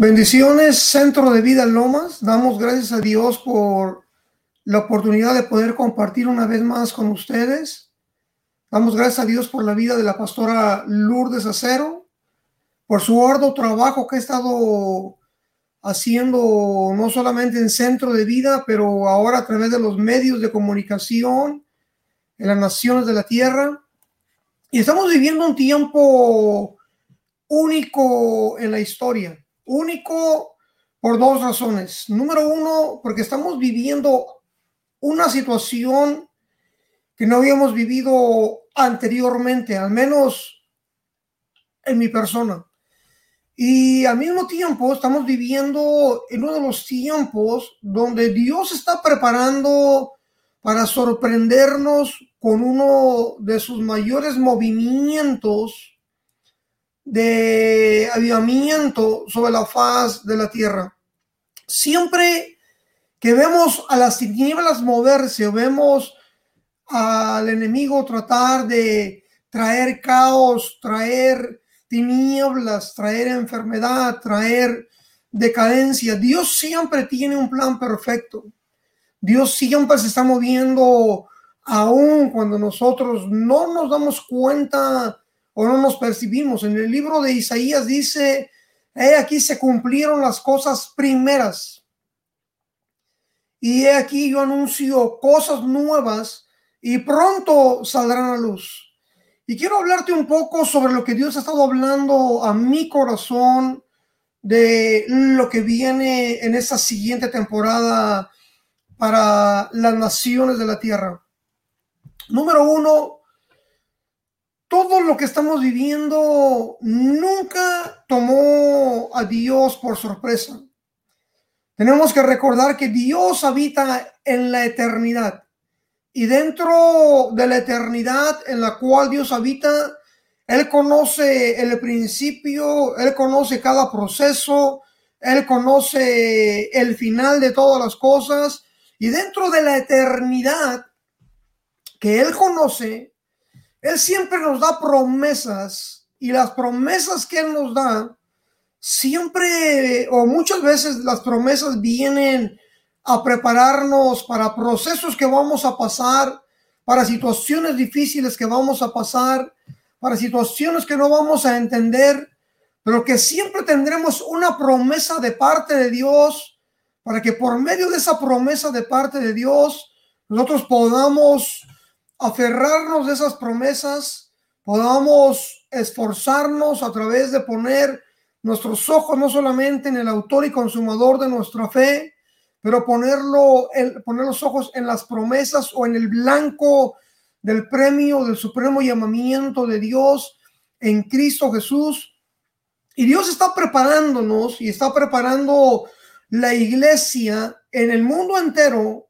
Bendiciones, Centro de Vida Lomas. Damos gracias a Dios por la oportunidad de poder compartir una vez más con ustedes. Damos gracias a Dios por la vida de la pastora Lourdes Acero, por su arduo trabajo que ha estado haciendo no solamente en Centro de Vida, pero ahora a través de los medios de comunicación en las naciones de la tierra. Y estamos viviendo un tiempo único en la historia único por dos razones. Número uno, porque estamos viviendo una situación que no habíamos vivido anteriormente, al menos en mi persona. Y al mismo tiempo estamos viviendo en uno de los tiempos donde Dios está preparando para sorprendernos con uno de sus mayores movimientos de avivamiento sobre la faz de la tierra. Siempre que vemos a las tinieblas moverse vemos al enemigo tratar de traer caos, traer tinieblas, traer enfermedad, traer decadencia, Dios siempre tiene un plan perfecto. Dios siempre se está moviendo aún cuando nosotros no nos damos cuenta o no nos percibimos. En el libro de Isaías dice, he aquí se cumplieron las cosas primeras. Y he aquí yo anuncio cosas nuevas y pronto saldrán a luz. Y quiero hablarte un poco sobre lo que Dios ha estado hablando a mi corazón de lo que viene en esta siguiente temporada para las naciones de la tierra. Número uno, todo lo que estamos viviendo nunca tomó a Dios por sorpresa. Tenemos que recordar que Dios habita en la eternidad y dentro de la eternidad en la cual Dios habita, Él conoce el principio, Él conoce cada proceso, Él conoce el final de todas las cosas y dentro de la eternidad que Él conoce, él siempre nos da promesas y las promesas que Él nos da, siempre o muchas veces las promesas vienen a prepararnos para procesos que vamos a pasar, para situaciones difíciles que vamos a pasar, para situaciones que no vamos a entender, pero que siempre tendremos una promesa de parte de Dios para que por medio de esa promesa de parte de Dios nosotros podamos aferrarnos de esas promesas, podamos esforzarnos a través de poner nuestros ojos no solamente en el autor y consumador de nuestra fe, pero ponerlo, poner los ojos en las promesas o en el blanco del premio del supremo llamamiento de Dios en Cristo Jesús. Y Dios está preparándonos y está preparando la iglesia en el mundo entero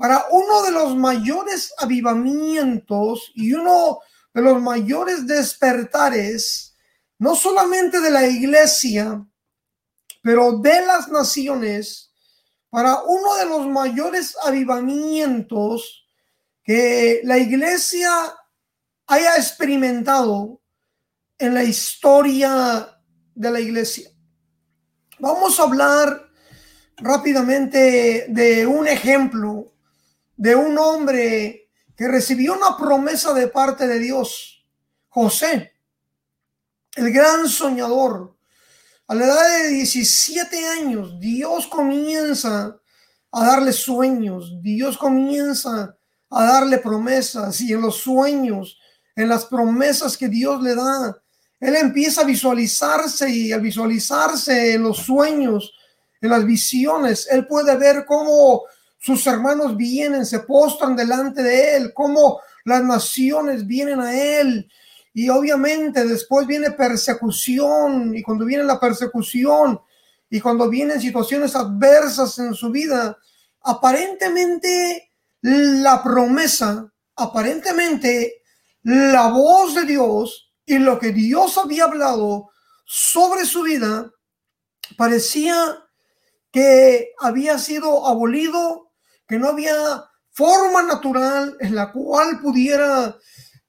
para uno de los mayores avivamientos y uno de los mayores despertares, no solamente de la iglesia, pero de las naciones, para uno de los mayores avivamientos que la iglesia haya experimentado en la historia de la iglesia. Vamos a hablar rápidamente de un ejemplo de un hombre que recibió una promesa de parte de Dios, José, el gran soñador. A la edad de 17 años, Dios comienza a darle sueños, Dios comienza a darle promesas. Y en los sueños, en las promesas que Dios le da, él empieza a visualizarse y a visualizarse en los sueños, en las visiones, él puede ver cómo sus hermanos vienen, se postran delante de él, como las naciones vienen a él. Y obviamente después viene persecución y cuando viene la persecución y cuando vienen situaciones adversas en su vida, aparentemente la promesa, aparentemente la voz de Dios y lo que Dios había hablado sobre su vida parecía que había sido abolido que no había forma natural en la cual pudiera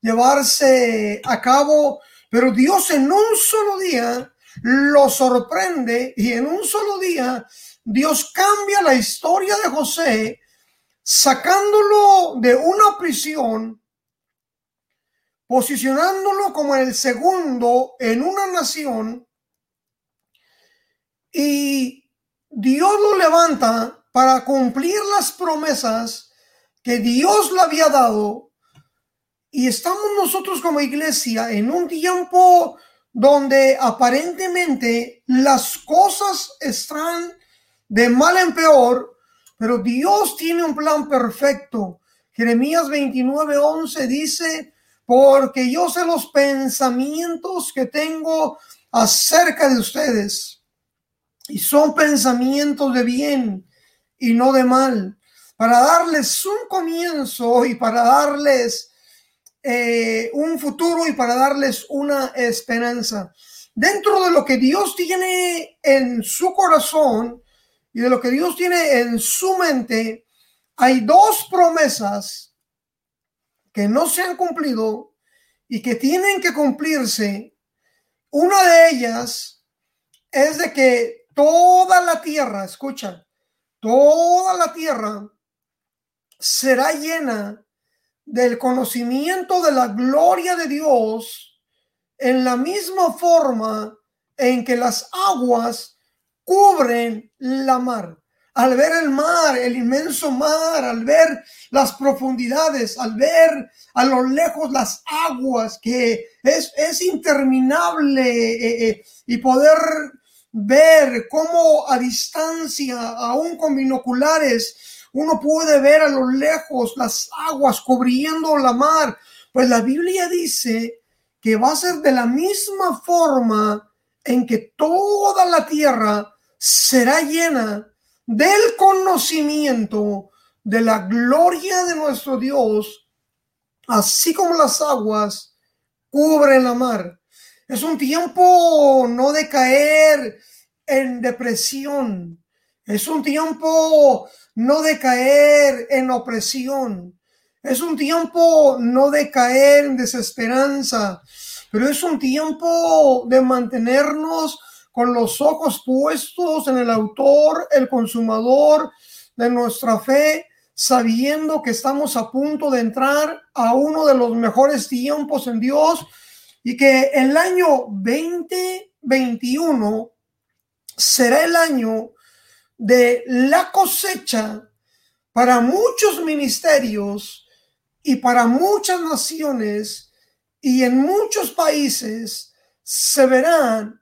llevarse a cabo, pero Dios en un solo día lo sorprende y en un solo día Dios cambia la historia de José, sacándolo de una prisión, posicionándolo como el segundo en una nación y Dios lo levanta para cumplir las promesas que Dios le había dado. Y estamos nosotros como iglesia en un tiempo donde aparentemente las cosas están de mal en peor, pero Dios tiene un plan perfecto. Jeremías 29:11 dice, porque yo sé los pensamientos que tengo acerca de ustedes, y son pensamientos de bien y no de mal, para darles un comienzo y para darles eh, un futuro y para darles una esperanza. Dentro de lo que Dios tiene en su corazón y de lo que Dios tiene en su mente, hay dos promesas que no se han cumplido y que tienen que cumplirse. Una de ellas es de que toda la tierra, escucha, toda la tierra será llena del conocimiento de la gloria de Dios en la misma forma en que las aguas cubren la mar. Al ver el mar, el inmenso mar, al ver las profundidades, al ver a lo lejos las aguas, que es, es interminable eh, eh, y poder ver cómo a distancia, aún con binoculares, uno puede ver a lo lejos las aguas cubriendo la mar. Pues la Biblia dice que va a ser de la misma forma en que toda la tierra será llena del conocimiento de la gloria de nuestro Dios, así como las aguas cubren la mar. Es un tiempo no de caer en depresión. Es un tiempo no de caer en opresión. Es un tiempo no de caer en desesperanza, pero es un tiempo de mantenernos con los ojos puestos en el autor, el consumador de nuestra fe, sabiendo que estamos a punto de entrar a uno de los mejores tiempos en Dios y que el año 2021 será el año de la cosecha para muchos ministerios y para muchas naciones y en muchos países se verán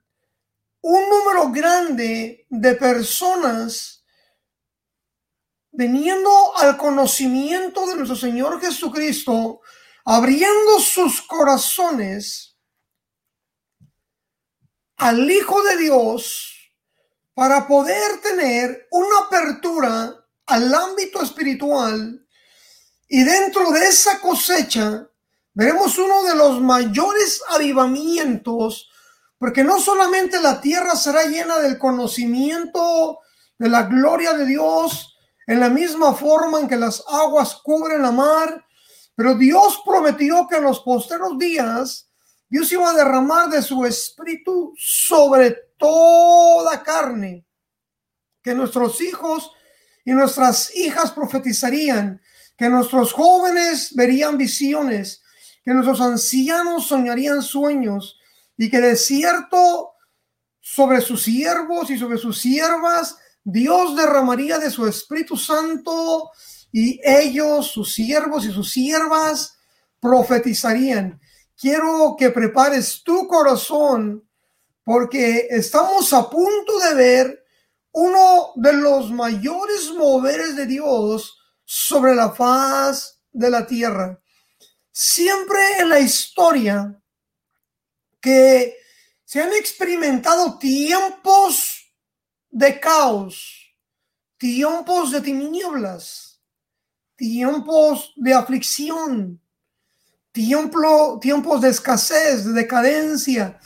un número grande de personas veniendo al conocimiento de nuestro Señor Jesucristo, abriendo sus corazones al Hijo de Dios para poder tener una apertura al ámbito espiritual. Y dentro de esa cosecha veremos uno de los mayores avivamientos, porque no solamente la tierra será llena del conocimiento de la gloria de Dios en la misma forma en que las aguas cubren la mar, pero Dios prometió que en los posteros días Dios iba a derramar de su espíritu sobre toda carne, que nuestros hijos y nuestras hijas profetizarían, que nuestros jóvenes verían visiones, que nuestros ancianos soñarían sueños y que de cierto sobre sus siervos y sobre sus siervas Dios derramaría de su Espíritu Santo y ellos, sus siervos y sus siervas, profetizarían. Quiero que prepares tu corazón porque estamos a punto de ver uno de los mayores moveres de Dios sobre la faz de la tierra. Siempre en la historia que se han experimentado tiempos de caos, tiempos de tinieblas, tiempos de aflicción, tiempo, tiempos de escasez, de decadencia,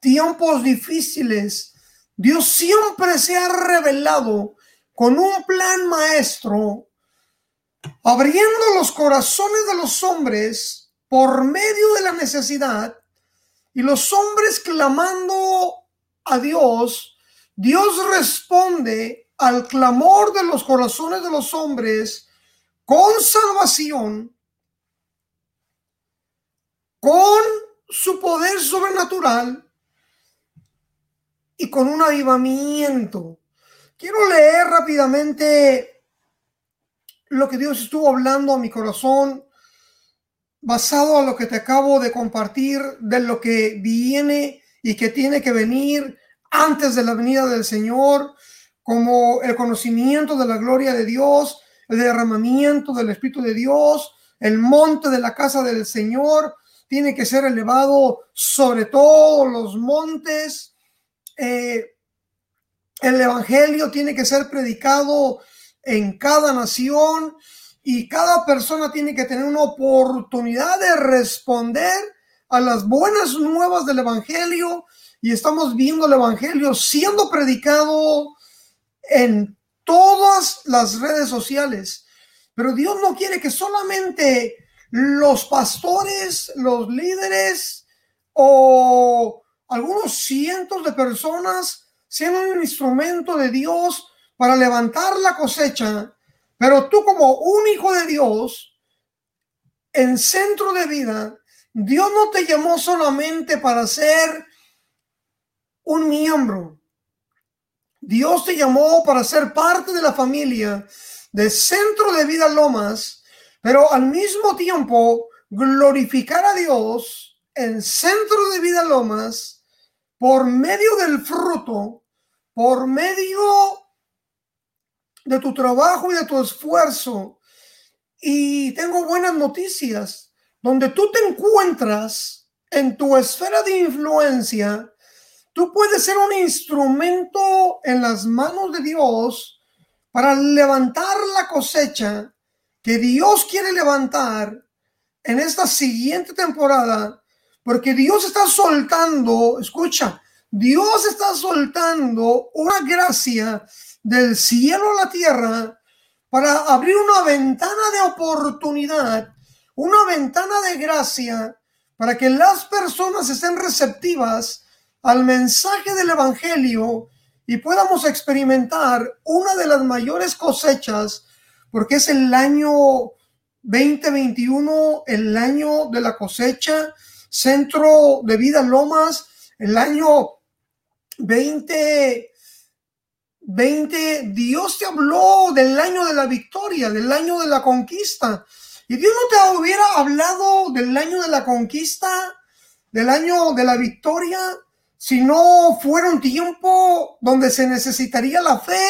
tiempos difíciles, Dios siempre se ha revelado con un plan maestro, abriendo los corazones de los hombres por medio de la necesidad y los hombres clamando a Dios, Dios responde al clamor de los corazones de los hombres con salvación, con su poder sobrenatural y con un avivamiento. Quiero leer rápidamente lo que Dios estuvo hablando a mi corazón basado a lo que te acabo de compartir de lo que viene y que tiene que venir antes de la venida del Señor, como el conocimiento de la gloria de Dios, el derramamiento del Espíritu de Dios, el monte de la casa del Señor tiene que ser elevado sobre todos los montes. Eh, el Evangelio tiene que ser predicado en cada nación y cada persona tiene que tener una oportunidad de responder a las buenas nuevas del Evangelio y estamos viendo el Evangelio siendo predicado en todas las redes sociales. Pero Dios no quiere que solamente los pastores, los líderes o algunos cientos de personas sean un instrumento de Dios para levantar la cosecha pero tú como un hijo de Dios, en centro de vida, Dios no te llamó solamente para ser un miembro. Dios te llamó para ser parte de la familia de Centro de Vida Lomas, pero al mismo tiempo glorificar a Dios en Centro de Vida Lomas por medio del fruto, por medio de tu trabajo y de tu esfuerzo. Y tengo buenas noticias. Donde tú te encuentras en tu esfera de influencia, tú puedes ser un instrumento en las manos de Dios para levantar la cosecha que Dios quiere levantar en esta siguiente temporada, porque Dios está soltando, escucha, Dios está soltando una gracia del cielo a la tierra para abrir una ventana de oportunidad, una ventana de gracia para que las personas estén receptivas al mensaje del Evangelio y podamos experimentar una de las mayores cosechas, porque es el año 2021, el año de la cosecha, centro de vida Lomas, el año 20 20, Dios te habló del año de la victoria, del año de la conquista. Y Dios no te hubiera hablado del año de la conquista, del año de la victoria, si no fuera un tiempo donde se necesitaría la fe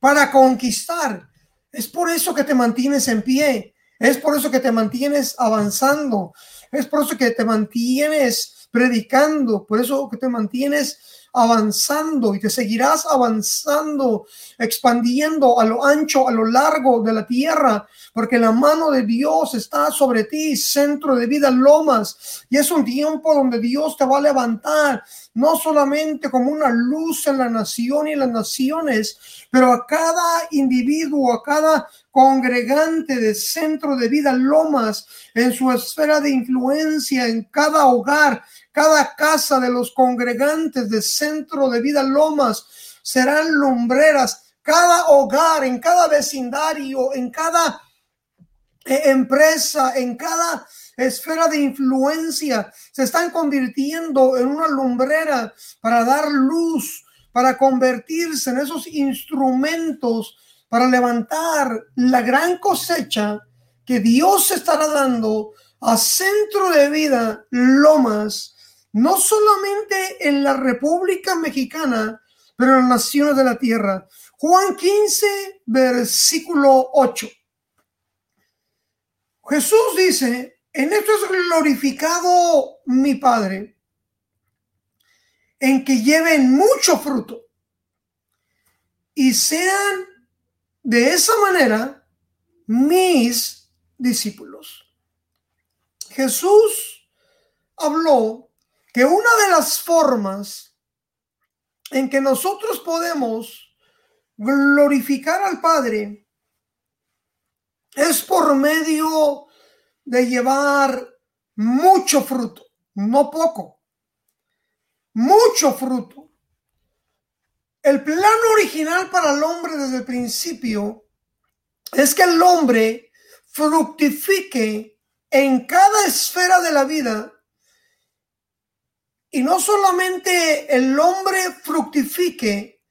para conquistar. Es por eso que te mantienes en pie, es por eso que te mantienes avanzando, es por eso que te mantienes predicando, por eso que te mantienes avanzando y te seguirás avanzando, expandiendo a lo ancho, a lo largo de la tierra, porque la mano de Dios está sobre ti, centro de vida lomas, y es un tiempo donde Dios te va a levantar, no solamente como una luz en la nación y las naciones, pero a cada individuo, a cada congregante de centro de vida lomas, en su esfera de influencia, en cada hogar, cada casa de los congregantes de centro de vida lomas serán lumbreras. Cada hogar, en cada vecindario, en cada eh, empresa, en cada esfera de influencia, se están convirtiendo en una lumbrera para dar luz, para convertirse en esos instrumentos para levantar la gran cosecha que Dios estará dando a centro de vida Lomas no solamente en la República Mexicana, pero en las naciones de la tierra. Juan 15, versículo 8. Jesús dice, en esto es glorificado mi Padre, en que lleven mucho fruto y sean de esa manera mis discípulos. Jesús habló que una de las formas en que nosotros podemos glorificar al Padre es por medio de llevar mucho fruto, no poco, mucho fruto. el plan original para el hombre desde el principio es que el hombre fructifique en cada esfera de la vida y no solamente el hombre fructifique,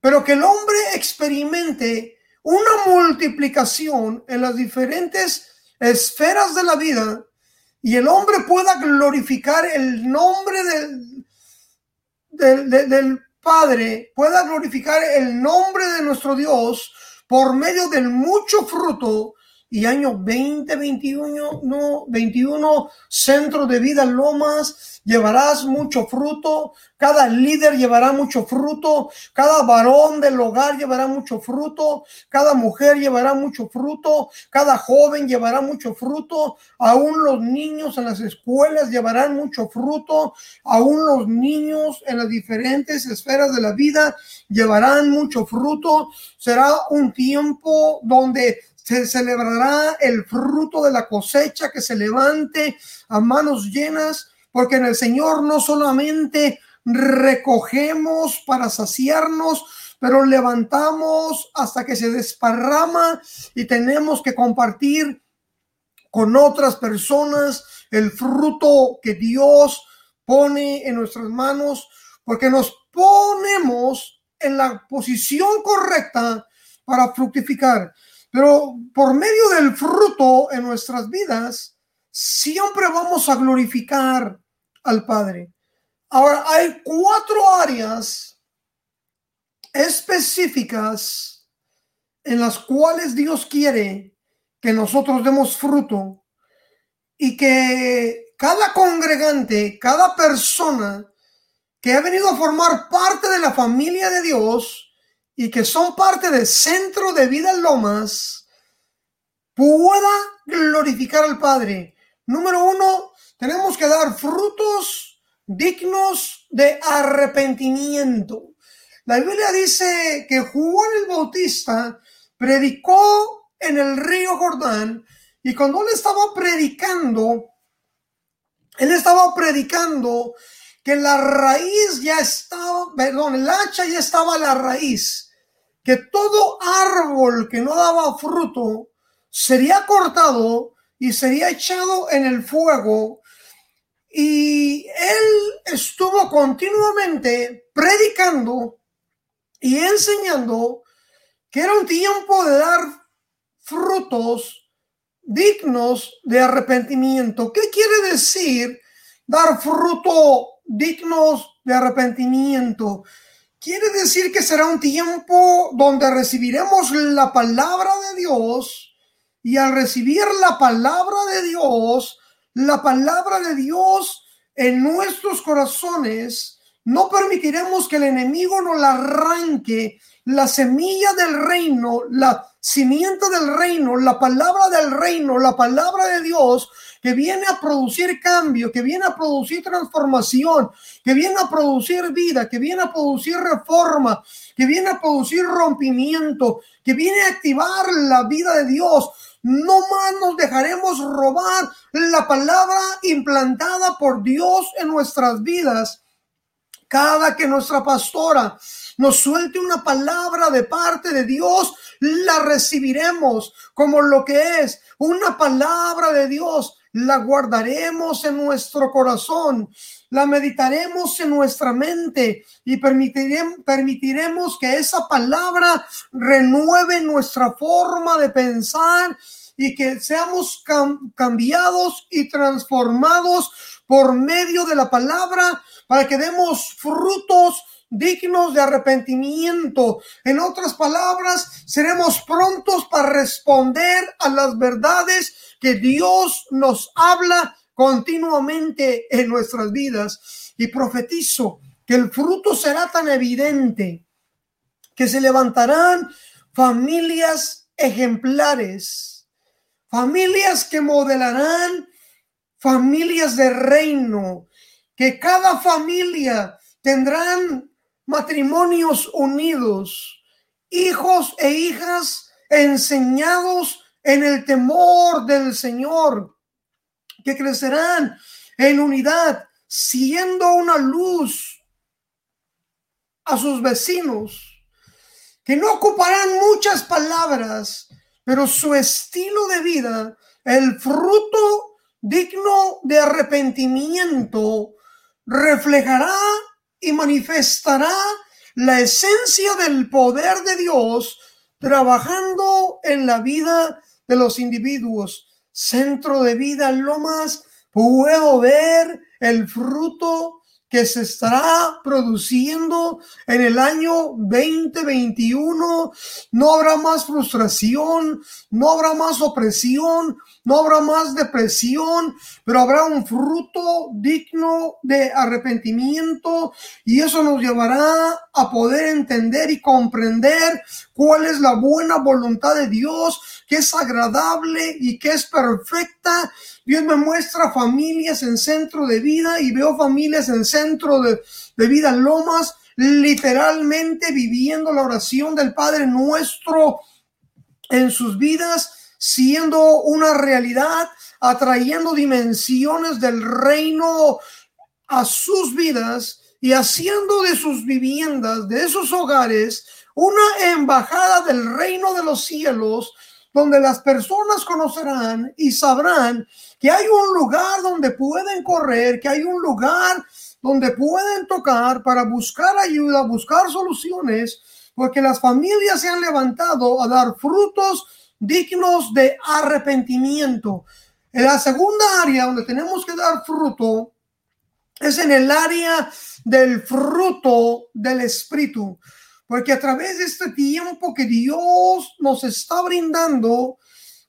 pero que el hombre experimente una multiplicación en las diferentes esferas de la vida y el hombre pueda glorificar el nombre del, del, del, Padre, pueda glorificar el nombre de nuestro Dios por medio del mucho fruto y año 2021, no, 21, Centro de Vida Lomas, llevarás mucho fruto, cada líder llevará mucho fruto, cada varón del hogar llevará mucho fruto, cada mujer llevará mucho fruto, cada joven llevará mucho fruto, aún los niños en las escuelas llevarán mucho fruto, aún los niños en las diferentes esferas de la vida llevarán mucho fruto. Será un tiempo donde se celebrará el fruto de la cosecha que se levante a manos llenas, porque en el Señor no solamente recogemos para saciarnos, pero levantamos hasta que se desparrama y tenemos que compartir con otras personas el fruto que Dios pone en nuestras manos, porque nos ponemos en la posición correcta para fructificar. Pero por medio del fruto en nuestras vidas, siempre vamos a glorificar al Padre. Ahora, hay cuatro áreas específicas en las cuales Dios quiere que nosotros demos fruto y que cada congregante, cada persona que ha venido a formar parte de la familia de Dios, y que son parte del centro de vida Lomas pueda glorificar al Padre. Número uno, tenemos que dar frutos dignos de arrepentimiento. La Biblia dice que Juan el Bautista predicó en el río Jordán y cuando él estaba predicando, él estaba predicando que la raíz ya estaba, perdón, el hacha ya estaba a la raíz, que todo árbol que no daba fruto sería cortado y sería echado en el fuego. Y él estuvo continuamente predicando y enseñando que era un tiempo de dar frutos dignos de arrepentimiento. ¿Qué quiere decir dar fruto dignos de arrepentimiento. Quiere decir que será un tiempo donde recibiremos la palabra de Dios y al recibir la palabra de Dios, la palabra de Dios en nuestros corazones, no permitiremos que el enemigo nos la arranque la semilla del reino, la cimiento del reino, la palabra del reino, la palabra de Dios que viene a producir cambio, que viene a producir transformación, que viene a producir vida, que viene a producir reforma, que viene a producir rompimiento, que viene a activar la vida de Dios. No más nos dejaremos robar la palabra implantada por Dios en nuestras vidas. Cada que nuestra pastora nos suelte una palabra de parte de Dios, la recibiremos como lo que es una palabra de Dios. La guardaremos en nuestro corazón, la meditaremos en nuestra mente y permitiremos, permitiremos que esa palabra renueve nuestra forma de pensar y que seamos cambiados y transformados por medio de la palabra para que demos frutos dignos de arrepentimiento. En otras palabras, seremos prontos para responder a las verdades que Dios nos habla continuamente en nuestras vidas. Y profetizo que el fruto será tan evidente que se levantarán familias ejemplares, familias que modelarán familias de reino, que cada familia tendrán matrimonios unidos, hijos e hijas enseñados en el temor del Señor, que crecerán en unidad, siendo una luz a sus vecinos, que no ocuparán muchas palabras, pero su estilo de vida, el fruto digno de arrepentimiento, reflejará y manifestará la esencia del poder de Dios trabajando en la vida de los individuos. Centro de vida Lomas, puedo ver el fruto que se estará produciendo en el año 2021. No habrá más frustración, no habrá más opresión, no habrá más depresión, pero habrá un fruto digno de arrepentimiento y eso nos llevará a poder entender y comprender cuál es la buena voluntad de Dios, que es agradable y que es perfecta. Dios me muestra familias en centro de vida y veo familias en centro de, de vida lomas, literalmente viviendo la oración del Padre nuestro en sus vidas siendo una realidad, atrayendo dimensiones del reino a sus vidas y haciendo de sus viviendas, de esos hogares, una embajada del reino de los cielos, donde las personas conocerán y sabrán que hay un lugar donde pueden correr, que hay un lugar donde pueden tocar para buscar ayuda, buscar soluciones, porque las familias se han levantado a dar frutos dignos de arrepentimiento. En la segunda área donde tenemos que dar fruto es en el área del fruto del Espíritu, porque a través de este tiempo que Dios nos está brindando,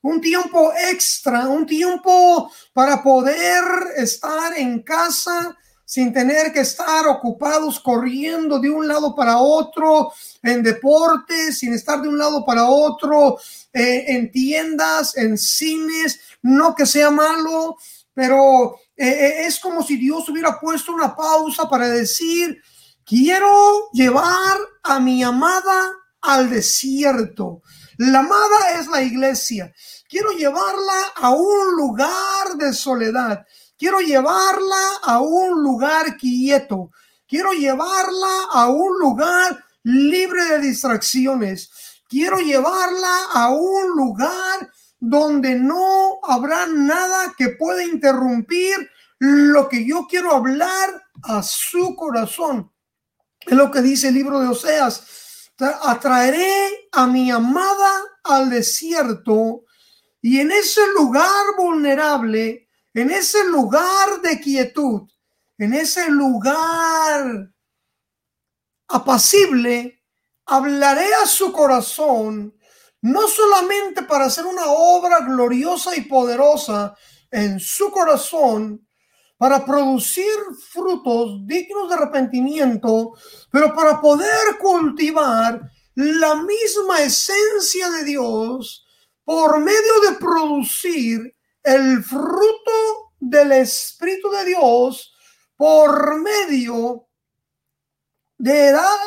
un tiempo extra, un tiempo para poder estar en casa sin tener que estar ocupados corriendo de un lado para otro en deportes, sin estar de un lado para otro eh, en tiendas, en cines, no que sea malo, pero eh, eh, es como si Dios hubiera puesto una pausa para decir, quiero llevar a mi amada al desierto. La amada es la iglesia. Quiero llevarla a un lugar de soledad. Quiero llevarla a un lugar quieto. Quiero llevarla a un lugar libre de distracciones. Quiero llevarla a un lugar donde no habrá nada que pueda interrumpir lo que yo quiero hablar a su corazón. Es lo que dice el libro de Oseas. Atraeré a mi amada al desierto y en ese lugar vulnerable, en ese lugar de quietud, en ese lugar apacible, hablaré a su corazón, no solamente para hacer una obra gloriosa y poderosa en su corazón, para producir frutos dignos de arrepentimiento, pero para poder cultivar la misma esencia de Dios por medio de producir el fruto del Espíritu de Dios por medio de dar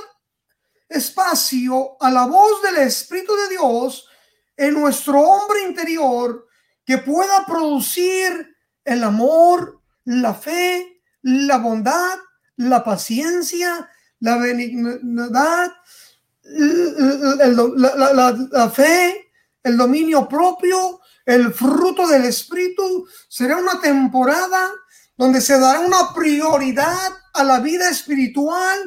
espacio a la voz del Espíritu de Dios en nuestro hombre interior que pueda producir el amor, la fe, la bondad, la paciencia, la benignidad, la, fe, el dominio propio, el fruto del Espíritu. Será una temporada donde se dará una prioridad a la vida espiritual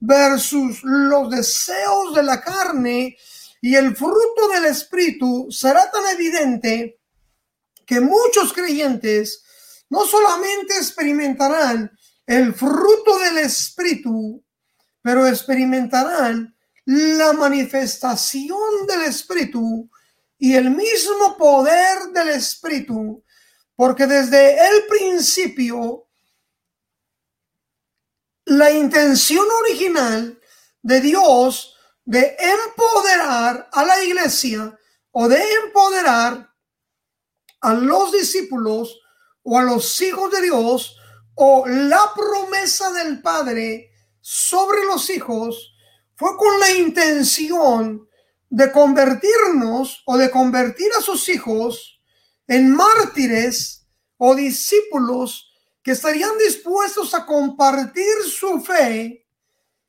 versus los deseos de la carne y el fruto del espíritu será tan evidente que muchos creyentes no solamente experimentarán el fruto del espíritu, pero experimentarán la manifestación del espíritu y el mismo poder del espíritu, porque desde el principio la intención original de Dios de empoderar a la iglesia o de empoderar a los discípulos o a los hijos de Dios o la promesa del Padre sobre los hijos fue con la intención de convertirnos o de convertir a sus hijos en mártires o discípulos que estarían dispuestos a compartir su fe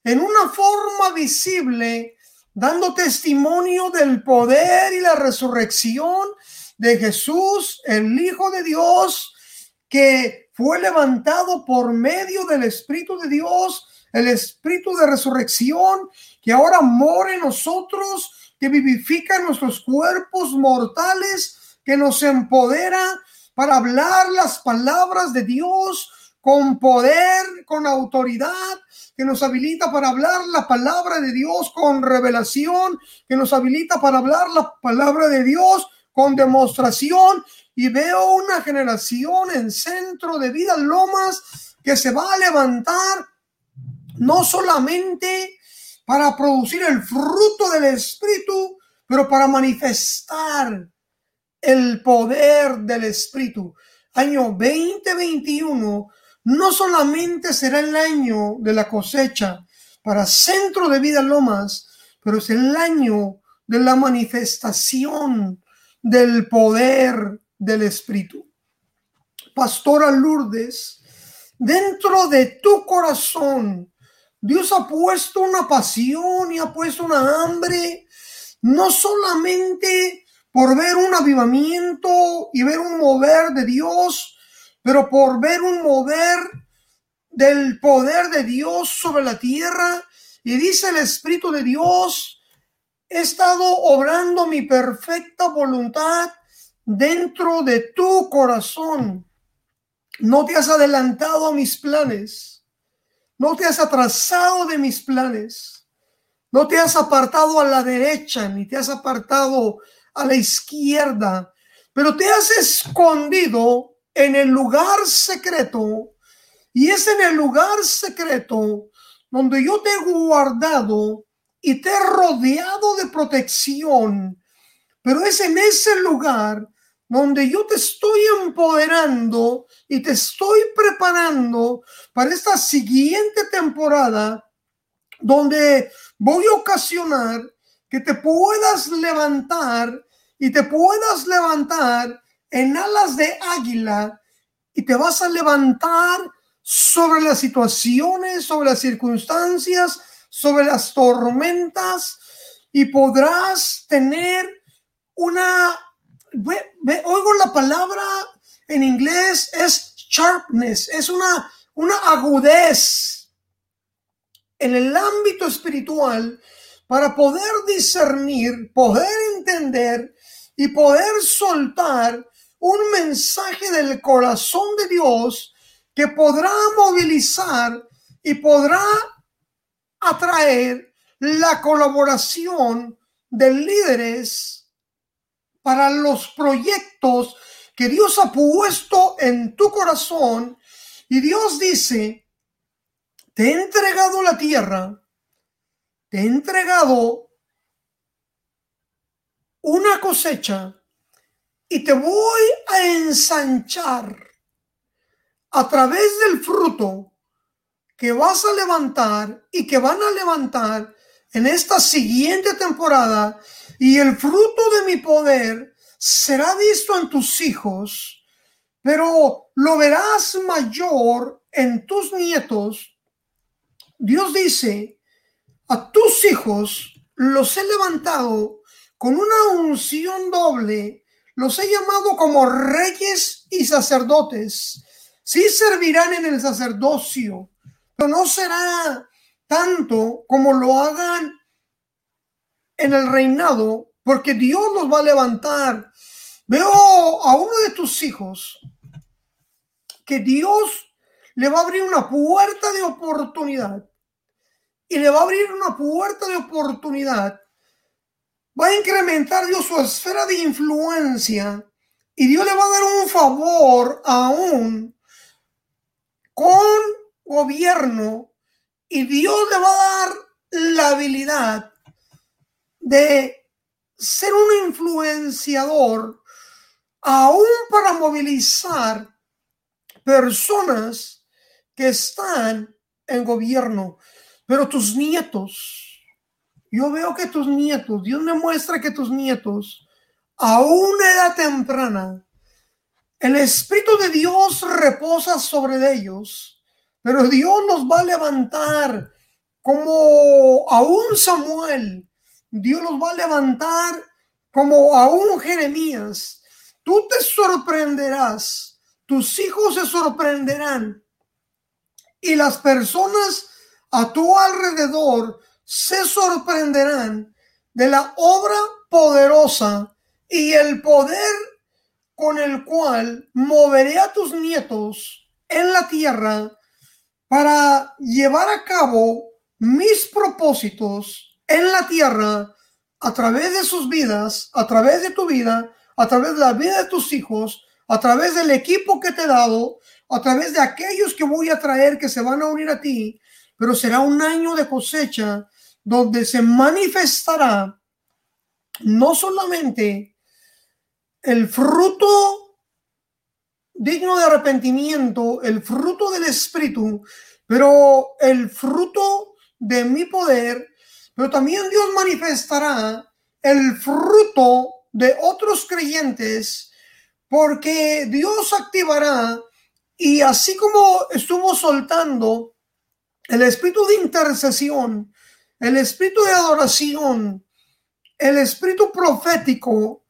en una forma visible, dando testimonio del poder y la resurrección de Jesús, el Hijo de Dios, que fue levantado por medio del Espíritu de Dios, el Espíritu de resurrección, que ahora mora en nosotros, que vivifica nuestros cuerpos mortales, que nos empodera para hablar las palabras de Dios con poder, con autoridad, que nos habilita para hablar la palabra de Dios con revelación, que nos habilita para hablar la palabra de Dios con demostración. Y veo una generación en centro de vida Lomas que se va a levantar no solamente para producir el fruto del Espíritu, pero para manifestar el poder del Espíritu. Año 2021 no solamente será el año de la cosecha para Centro de Vida Lomas, pero es el año de la manifestación del poder del Espíritu. Pastora Lourdes, dentro de tu corazón, Dios ha puesto una pasión y ha puesto una hambre, no solamente por ver un avivamiento y ver un mover de Dios, pero por ver un mover del poder de Dios sobre la tierra. Y dice el Espíritu de Dios, he estado obrando mi perfecta voluntad dentro de tu corazón. No te has adelantado a mis planes. No te has atrasado de mis planes. No te has apartado a la derecha, ni te has apartado a la izquierda, pero te has escondido en el lugar secreto, y es en el lugar secreto donde yo te he guardado y te he rodeado de protección, pero es en ese lugar donde yo te estoy empoderando y te estoy preparando para esta siguiente temporada, donde voy a ocasionar que te puedas levantar y te puedas levantar en alas de águila y te vas a levantar sobre las situaciones, sobre las circunstancias, sobre las tormentas y podrás tener una, oigo la palabra en inglés, es sharpness, es una, una agudez en el ámbito espiritual para poder discernir, poder entender y poder soltar un mensaje del corazón de Dios que podrá movilizar y podrá atraer la colaboración de líderes para los proyectos que Dios ha puesto en tu corazón. Y Dios dice, te he entregado la tierra, te he entregado una cosecha y te voy a ensanchar a través del fruto que vas a levantar y que van a levantar en esta siguiente temporada y el fruto de mi poder será visto en tus hijos, pero lo verás mayor en tus nietos. Dios dice, a tus hijos los he levantado con una unción doble los he llamado como reyes y sacerdotes. Sí servirán en el sacerdocio, pero no será tanto como lo hagan en el reinado, porque Dios los va a levantar. Veo a uno de tus hijos que Dios le va a abrir una puerta de oportunidad. Y le va a abrir una puerta de oportunidad. Va a incrementar Dios su esfera de influencia. Y Dios le va a dar un favor aún con gobierno. Y Dios le va a dar la habilidad de ser un influenciador aún para movilizar personas que están en gobierno, pero tus nietos, yo veo que tus nietos, Dios me muestra que tus nietos, a una edad temprana, el Espíritu de Dios reposa sobre ellos, pero Dios los va a levantar como a un Samuel, Dios los va a levantar como a un Jeremías. Tú te sorprenderás, tus hijos se sorprenderán y las personas a tu alrededor se sorprenderán de la obra poderosa y el poder con el cual moveré a tus nietos en la tierra para llevar a cabo mis propósitos en la tierra a través de sus vidas, a través de tu vida, a través de la vida de tus hijos, a través del equipo que te he dado, a través de aquellos que voy a traer que se van a unir a ti, pero será un año de cosecha donde se manifestará no solamente el fruto digno de arrepentimiento, el fruto del Espíritu, pero el fruto de mi poder, pero también Dios manifestará el fruto de otros creyentes, porque Dios activará y así como estuvo soltando el espíritu de intercesión, el espíritu de adoración, el espíritu profético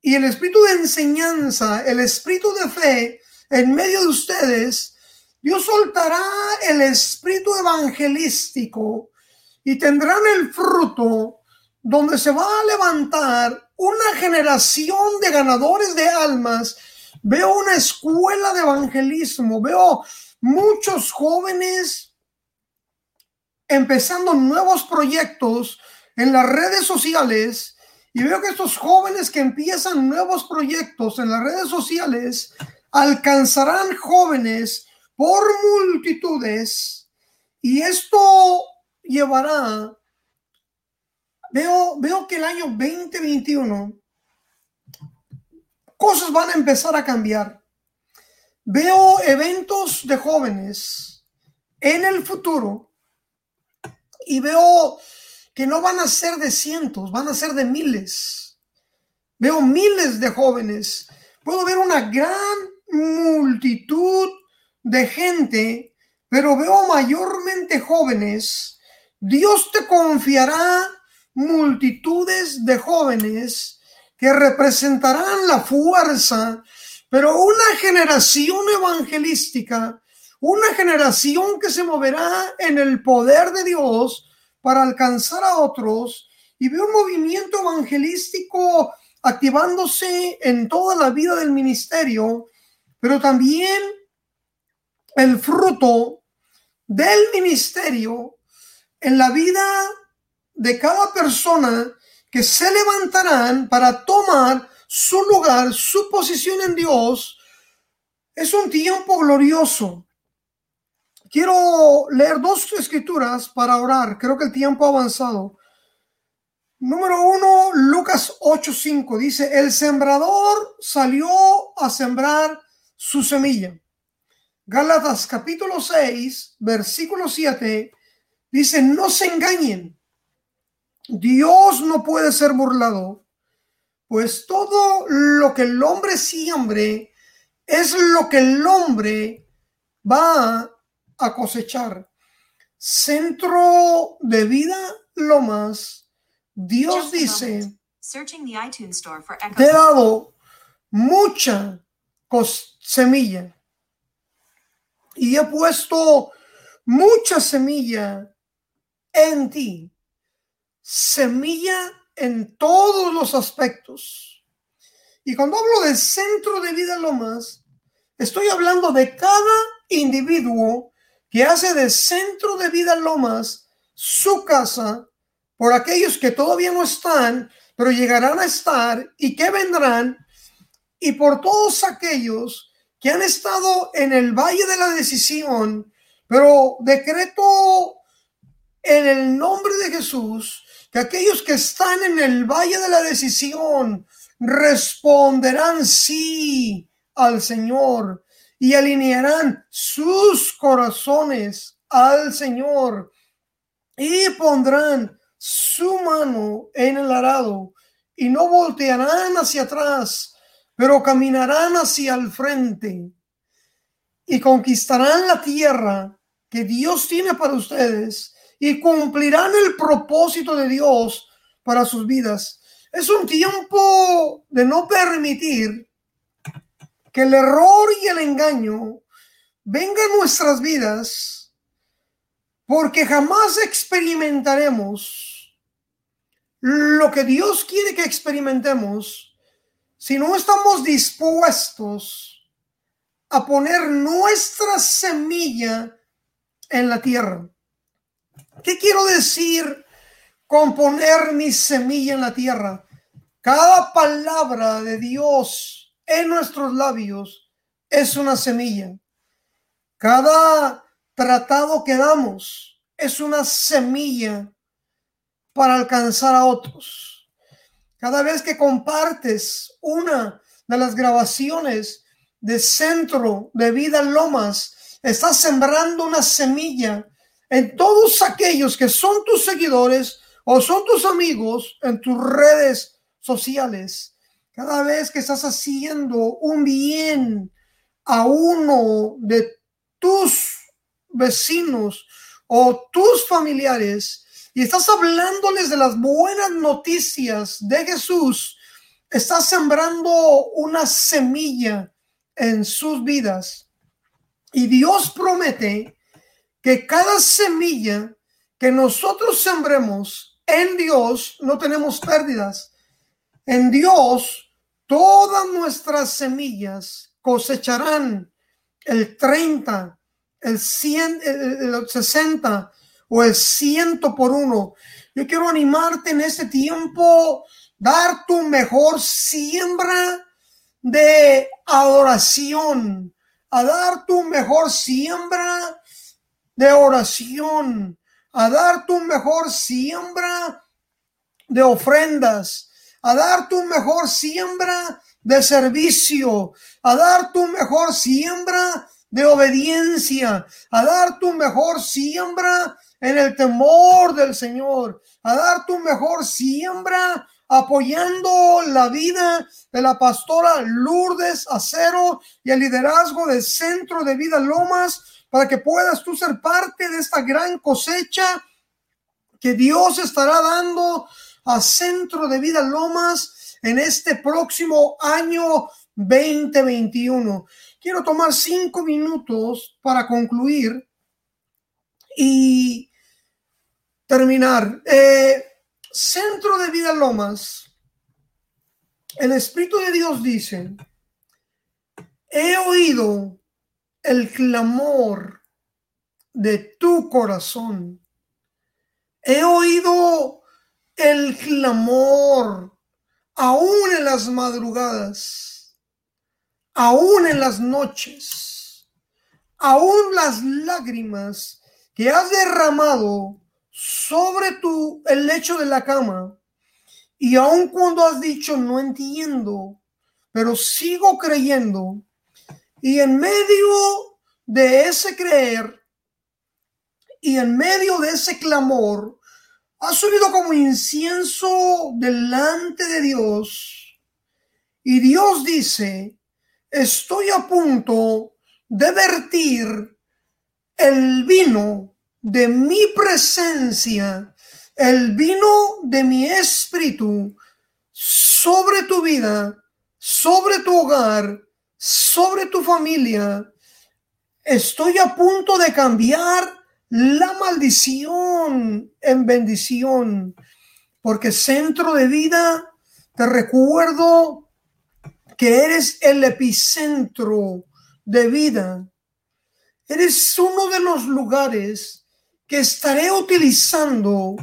y el espíritu de enseñanza, el espíritu de fe en medio de ustedes, Dios soltará el espíritu evangelístico y tendrán el fruto donde se va a levantar una generación de ganadores de almas. Veo una escuela de evangelismo, veo muchos jóvenes empezando nuevos proyectos en las redes sociales y veo que estos jóvenes que empiezan nuevos proyectos en las redes sociales alcanzarán jóvenes por multitudes y esto llevará, veo, veo que el año 2021 cosas van a empezar a cambiar. Veo eventos de jóvenes en el futuro y veo que no van a ser de cientos, van a ser de miles. Veo miles de jóvenes. Puedo ver una gran multitud de gente, pero veo mayormente jóvenes. Dios te confiará multitudes de jóvenes que representarán la fuerza, pero una generación evangelística, una generación que se moverá en el poder de Dios para alcanzar a otros y veo un movimiento evangelístico activándose en toda la vida del ministerio, pero también el fruto del ministerio en la vida de cada persona que se levantarán para tomar su lugar, su posición en Dios, es un tiempo glorioso. Quiero leer dos escrituras para orar. Creo que el tiempo ha avanzado. Número uno, Lucas 8:5 dice, el sembrador salió a sembrar su semilla. Gálatas capítulo 6, versículo 7 dice, no se engañen. Dios no puede ser burlado, pues todo lo que el hombre siembre es lo que el hombre va a cosechar. Centro de vida Lomas, Dios dice, te he dado mucha semilla y he puesto mucha semilla en ti. Semilla en todos los aspectos. Y cuando hablo de centro de vida Lomas, estoy hablando de cada individuo que hace de centro de vida Lomas su casa por aquellos que todavía no están, pero llegarán a estar y que vendrán, y por todos aquellos que han estado en el valle de la decisión, pero decreto en el nombre de Jesús que aquellos que están en el valle de la decisión responderán sí al Señor y alinearán sus corazones al Señor y pondrán su mano en el arado y no voltearán hacia atrás, pero caminarán hacia el frente y conquistarán la tierra que Dios tiene para ustedes y cumplirán el propósito de Dios para sus vidas. Es un tiempo de no permitir que el error y el engaño vengan a nuestras vidas, porque jamás experimentaremos lo que Dios quiere que experimentemos si no estamos dispuestos a poner nuestra semilla en la tierra. ¿Qué quiero decir con poner mi semilla en la tierra? Cada palabra de Dios en nuestros labios es una semilla. Cada tratado que damos es una semilla para alcanzar a otros. Cada vez que compartes una de las grabaciones de Centro de Vida Lomas, estás sembrando una semilla en todos aquellos que son tus seguidores o son tus amigos en tus redes sociales. Cada vez que estás haciendo un bien a uno de tus vecinos o tus familiares y estás hablándoles de las buenas noticias de Jesús, estás sembrando una semilla en sus vidas. Y Dios promete que cada semilla que nosotros sembremos en Dios no tenemos pérdidas. En Dios todas nuestras semillas cosecharán el 30, el 100, el 60 o el ciento por uno. Yo quiero animarte en este tiempo, dar tu mejor siembra de adoración, a dar tu mejor siembra de oración, a dar tu mejor siembra de ofrendas, a dar tu mejor siembra de servicio, a dar tu mejor siembra de obediencia, a dar tu mejor siembra en el temor del Señor, a dar tu mejor siembra apoyando la vida de la pastora Lourdes Acero y el liderazgo del Centro de Vida Lomas para que puedas tú ser parte de esta gran cosecha que Dios estará dando a Centro de Vida Lomas en este próximo año 2021. Quiero tomar cinco minutos para concluir y terminar. Eh, Centro de Vida Lomas, el Espíritu de Dios dice, he oído el clamor de tu corazón. He oído el clamor aún en las madrugadas, aún en las noches, aún las lágrimas que has derramado sobre tu el lecho de la cama y aun cuando has dicho no entiendo, pero sigo creyendo, y en medio de ese creer y en medio de ese clamor, ha subido como incienso delante de Dios. Y Dios dice, estoy a punto de vertir el vino de mi presencia, el vino de mi espíritu sobre tu vida, sobre tu hogar, sobre tu familia. Estoy a punto de cambiar la maldición en bendición, porque centro de vida, te recuerdo que eres el epicentro de vida. Eres uno de los lugares que estaré utilizando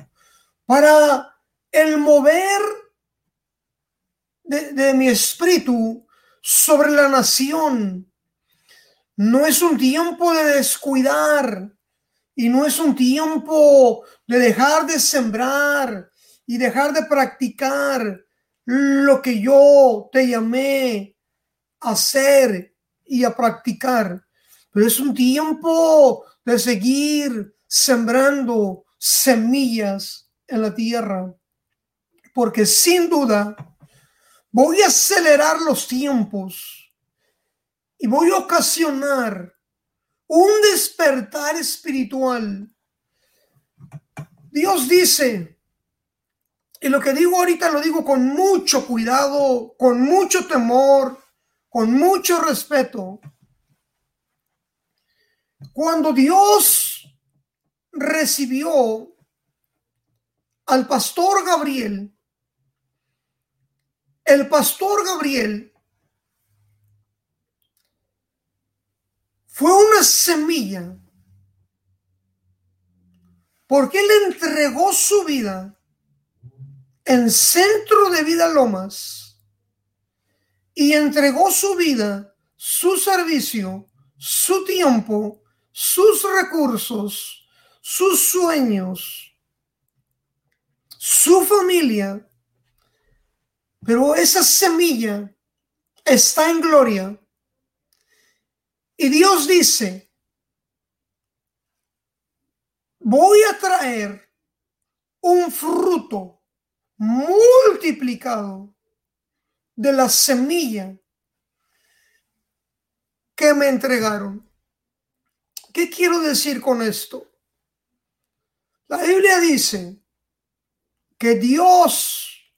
para el mover de, mi espíritu sobre la nación. No es un tiempo de descuidar y no es un tiempo de dejar de sembrar y dejar de practicar lo que yo te llamé a hacer y a practicar. Pero es un tiempo de seguir sembrando semillas en la tierra. Porque sin duda Voy a acelerar los tiempos y voy a ocasionar un despertar espiritual Dios dice, y lo que digo ahorita lo digo con mucho cuidado, con mucho temor, con mucho respeto. Cuando Dios recibió al pastor Gabriel, el pastor Gabriel fue una semilla porque él entregó su vida en Centro de Vida Lomas y entregó su vida, su servicio, su tiempo, sus recursos, sus sueños, su familia. Pero esa semilla está en gloria. Y Dios dice, voy a traer un fruto multiplicado de la semilla que me entregaron. ¿Qué quiero decir con esto? La Biblia dice que Dios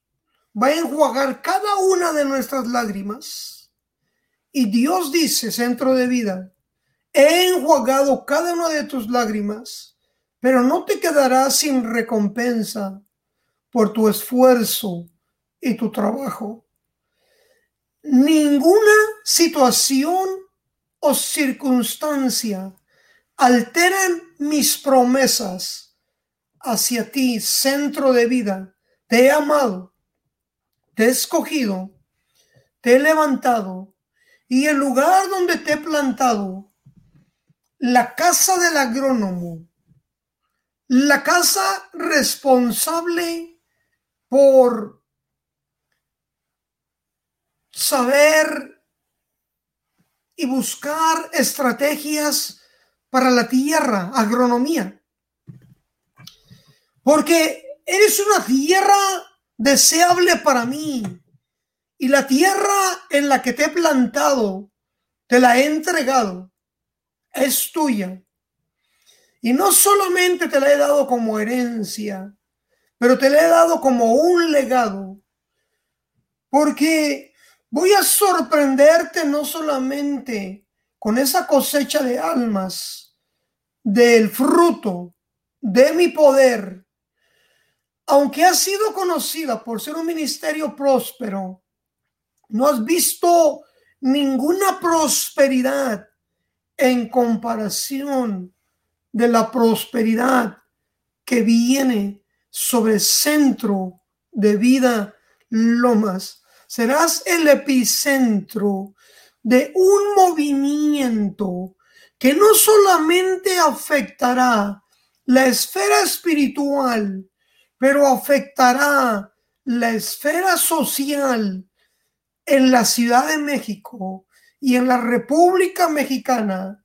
va a enjuagar cada una de nuestras lágrimas. Y Dios dice, centro de vida, he enjuagado cada una de tus lágrimas pero no te quedarás sin recompensa por tu esfuerzo y tu trabajo. Ninguna situación o circunstancia alteran mis promesas hacia ti, centro de vida. Te he amado, te he escogido, te he levantado y el lugar donde te he plantado, la casa del agrónomo, la casa responsable por saber y buscar estrategias para la tierra, agronomía. Porque eres una tierra deseable para mí. Y la tierra en la que te he plantado, te la he entregado, es tuya. Y no solamente te la he dado como herencia, pero te la he dado como un legado. Porque voy a sorprenderte no solamente con esa cosecha de almas, del fruto de mi poder, aunque ha sido conocida por ser un ministerio próspero, no has visto ninguna prosperidad en comparación de la prosperidad que viene sobre el centro de vida Lomas. Serás el epicentro de un movimiento que no solamente afectará la esfera espiritual, pero afectará la esfera social en la Ciudad de México y en la República Mexicana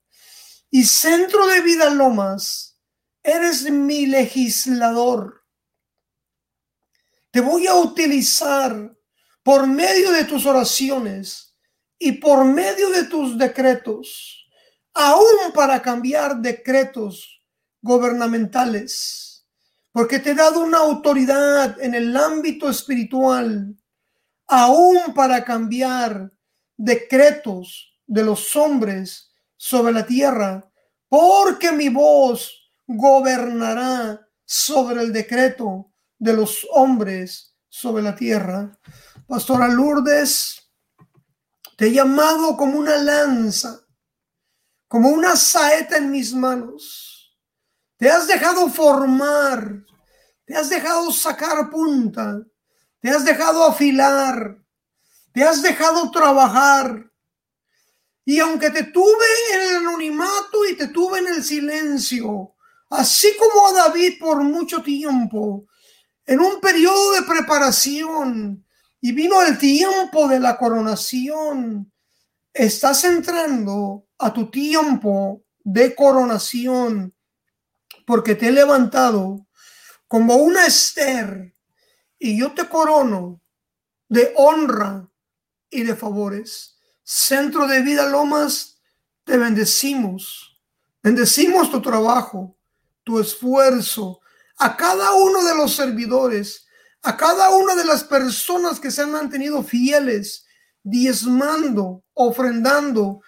y Centro de Vida Lomas, eres mi legislador. Te voy a utilizar por medio de tus oraciones y por medio de tus decretos, aún para cambiar decretos gubernamentales, porque te he dado una autoridad en el ámbito espiritual, aún para cambiar decretos de los hombres sobre la tierra, porque mi voz gobernará sobre el decreto de los hombres sobre la tierra. Pastora Lourdes, te he llamado como una lanza, como una saeta en mis manos. Te has dejado formar, te has dejado sacar punta, te has dejado afilar, te has dejado trabajar. Y aunque te tuve en el anonimato y te tuve en el silencio, así como a David por mucho tiempo, en un periodo de preparación, y vino el tiempo de la coronación, estás entrando a tu tiempo de coronación, porque te he levantado como una Esther, y yo te corono de honra y de favores. Centro de Vida Lomas, te bendecimos. Bendecimos tu trabajo, tu esfuerzo. a cada uno de los servidores, a cada una de las personas que se han mantenido fieles, diezmando, ofrendando,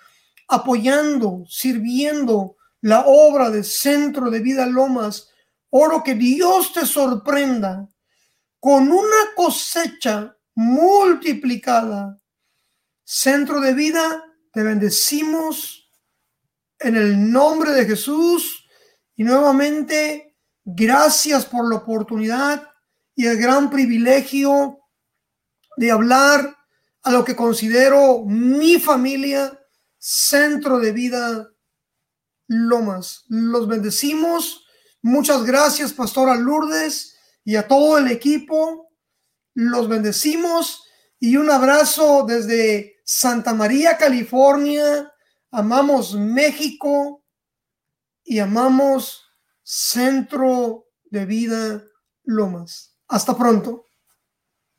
apoyando, sirviendo la obra de Centro de Vida Lomas. Oro que Dios te sorprenda con una cosecha multiplicada. Centro de Vida, te bendecimos en el nombre de Jesús y nuevamente gracias por la oportunidad y el gran privilegio de hablar a lo que considero mi familia, centro de vida Lomas. Los bendecimos. Muchas gracias, Pastora Lourdes, y a todo el equipo. Los bendecimos y un abrazo desde Santa María, California. Amamos México y amamos Centro de Vida Lomas. Hasta pronto.